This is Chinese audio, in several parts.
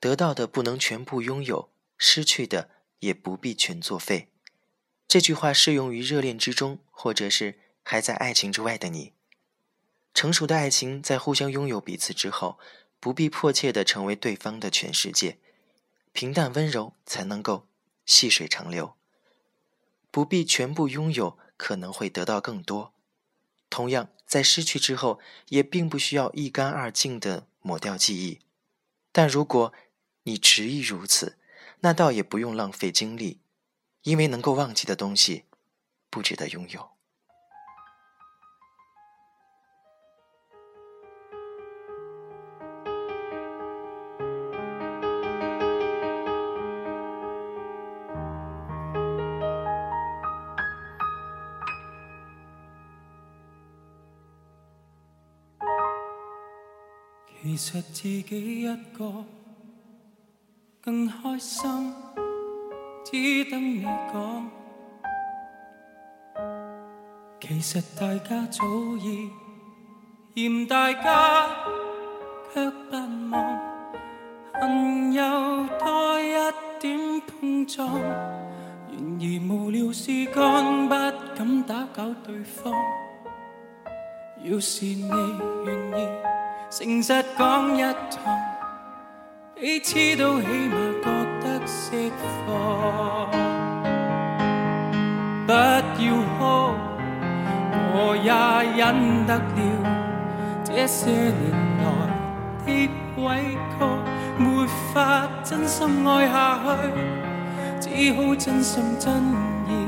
得到的不能全部拥有，失去的也不必全作废。这句话适用于热恋之中，或者是还在爱情之外的你。成熟的爱情在互相拥有彼此之后，不必迫切的成为对方的全世界，平淡温柔才能够细水长流。不必全部拥有，可能会得到更多。同样，在失去之后，也并不需要一干二净的抹掉记忆。但如果……你执意如此，那倒也不用浪费精力，因为能够忘记的东西，不值得拥有。其实自己一个。更开心，只等你讲。其实大家早已嫌大家，却不忘恨又多一点碰撞。然而无聊事干，不敢打搅对方。要是你愿意，诚实讲一趟。彼此都起码觉得释放。不要哭，我也忍得了。这些年来，的委曲没法真心爱下去，只好真心真意。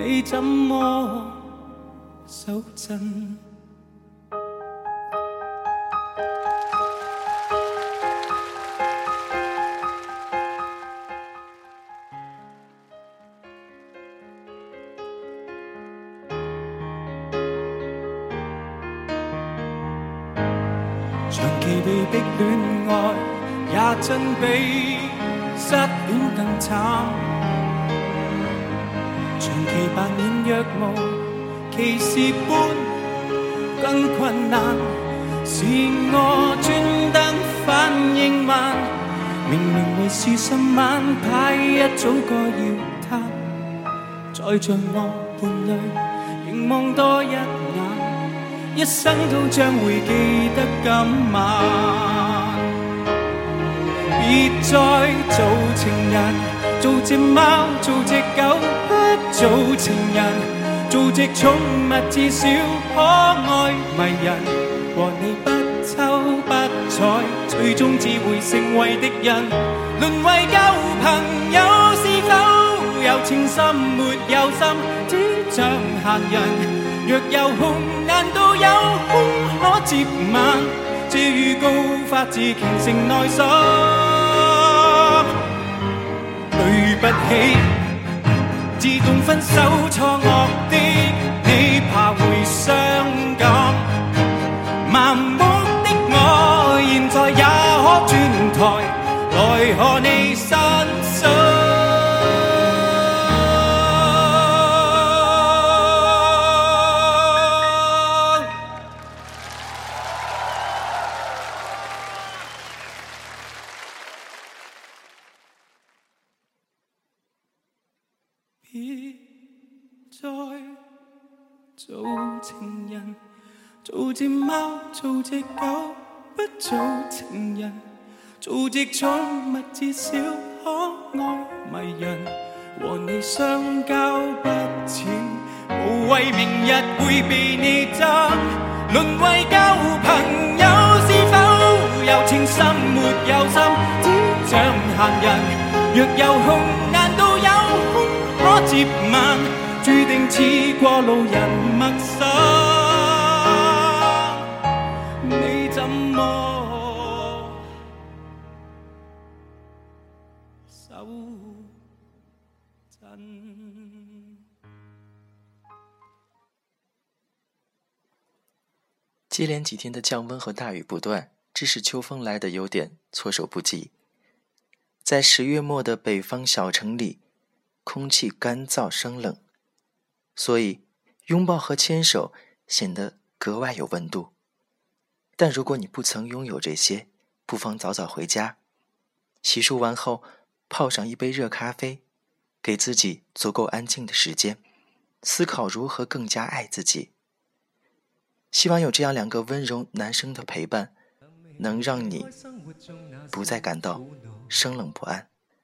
你怎麼守真？長期被迫戀愛，也真比失戀更慘。長期扮演若无其事般，更困難是我專登反應慢。明明為是心晚，怕一早该要嘆。再像我伴侣凝望多一眼，一生都將會記得今晚。別再做情人，做隻貓，做隻狗。做情人，做只宠物，至少可爱迷人。和你不抽不睬，最终只会成为敌人。沦为旧朋友，是否有情心没有心，只像闲人。若有空，难道有空可接吻？这预告发自虔诚内心，对不起。自动分手错愕的你怕会伤感，盲目的我现在也可转台来看你心再做情人，做只猫，做只狗，不做情人。做只宠物至少可爱迷人，和你相交不浅，无谓明日会被你憎。沦为旧朋友是否有情深没有心，只像闲人。若有空。接连几天的降温和大雨不断，致使秋风来得有点措手不及。在十月末的北方小城里。空气干燥生冷，所以拥抱和牵手显得格外有温度。但如果你不曾拥有这些，不妨早早回家，洗漱完后泡上一杯热咖啡，给自己足够安静的时间，思考如何更加爱自己。希望有这样两个温柔男生的陪伴，能让你不再感到生冷不安。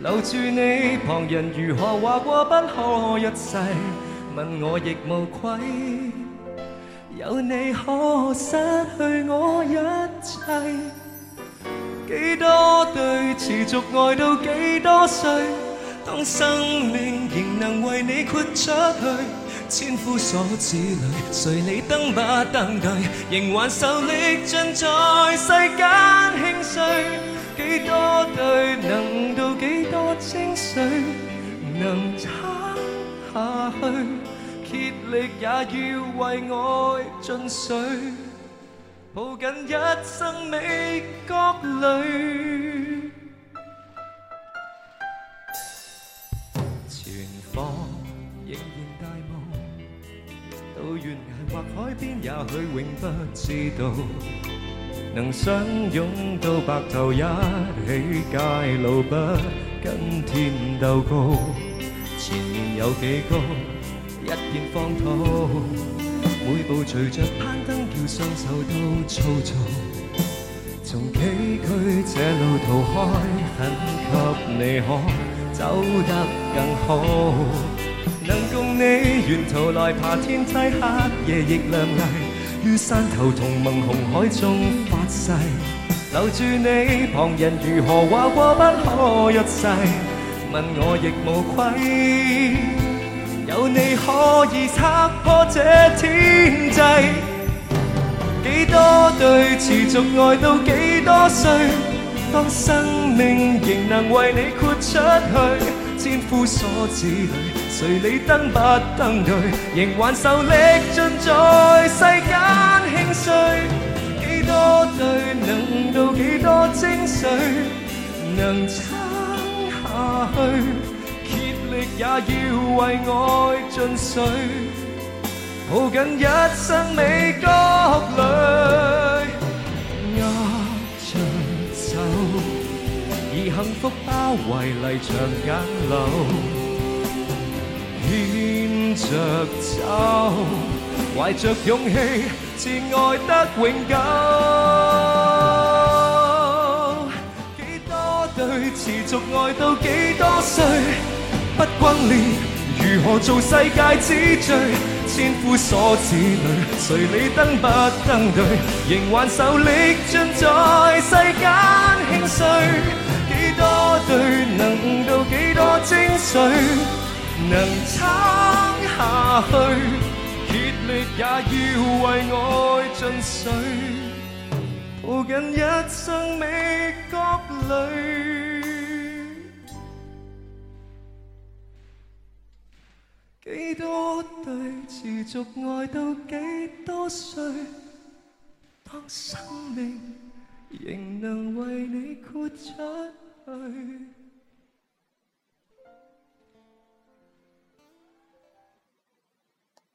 留住你，旁人如何话過不可一世，問我亦無愧。有你可失去我一切，幾多對持續愛到幾多歲，當生命仍能為你豁出去，千夫所指里，誰理登不登對，仍挽手力尽在世間興衰。几多对能到几多清水能撑下去？竭力也要为爱尽水，抱紧一生未觉累。前方仍然大雾，到悬崖或海边，也许永不知道。能相拥到白头，一起街路不跟天斗高，前面有几高，一片荒土。每步随着攀登，叫双手都粗糙。从崎岖，这路途开很给你可走得更好。能共你沿途来爬天梯，黑夜亦亮丽。于山头同盟，红海中发誓留住你。旁人如何话过不可一世，问我亦无愧。有你可以拆破这天际，几多对持续爱到几多岁，当生命仍能为你豁出去。千夫所指里，谁理登不登对？仍还受力尽在世间兴衰。几多对能到几多精髓能撑下去？竭力也要为爱尽水，抱紧一生美角里。福包围泥墙简陋，牵着走，怀着勇气，至爱得永久。几多对持续爱到几多岁，不轰烈，如何做世界之最？千夫所指里，谁理登不登对？仍挽手力尽在世间兴衰。几多对能到几多精髓能撑下去？竭力也要为爱尽水，抱紧一生未觉累。几多对持续爱到几多岁？当生命。仍能为你豁出去。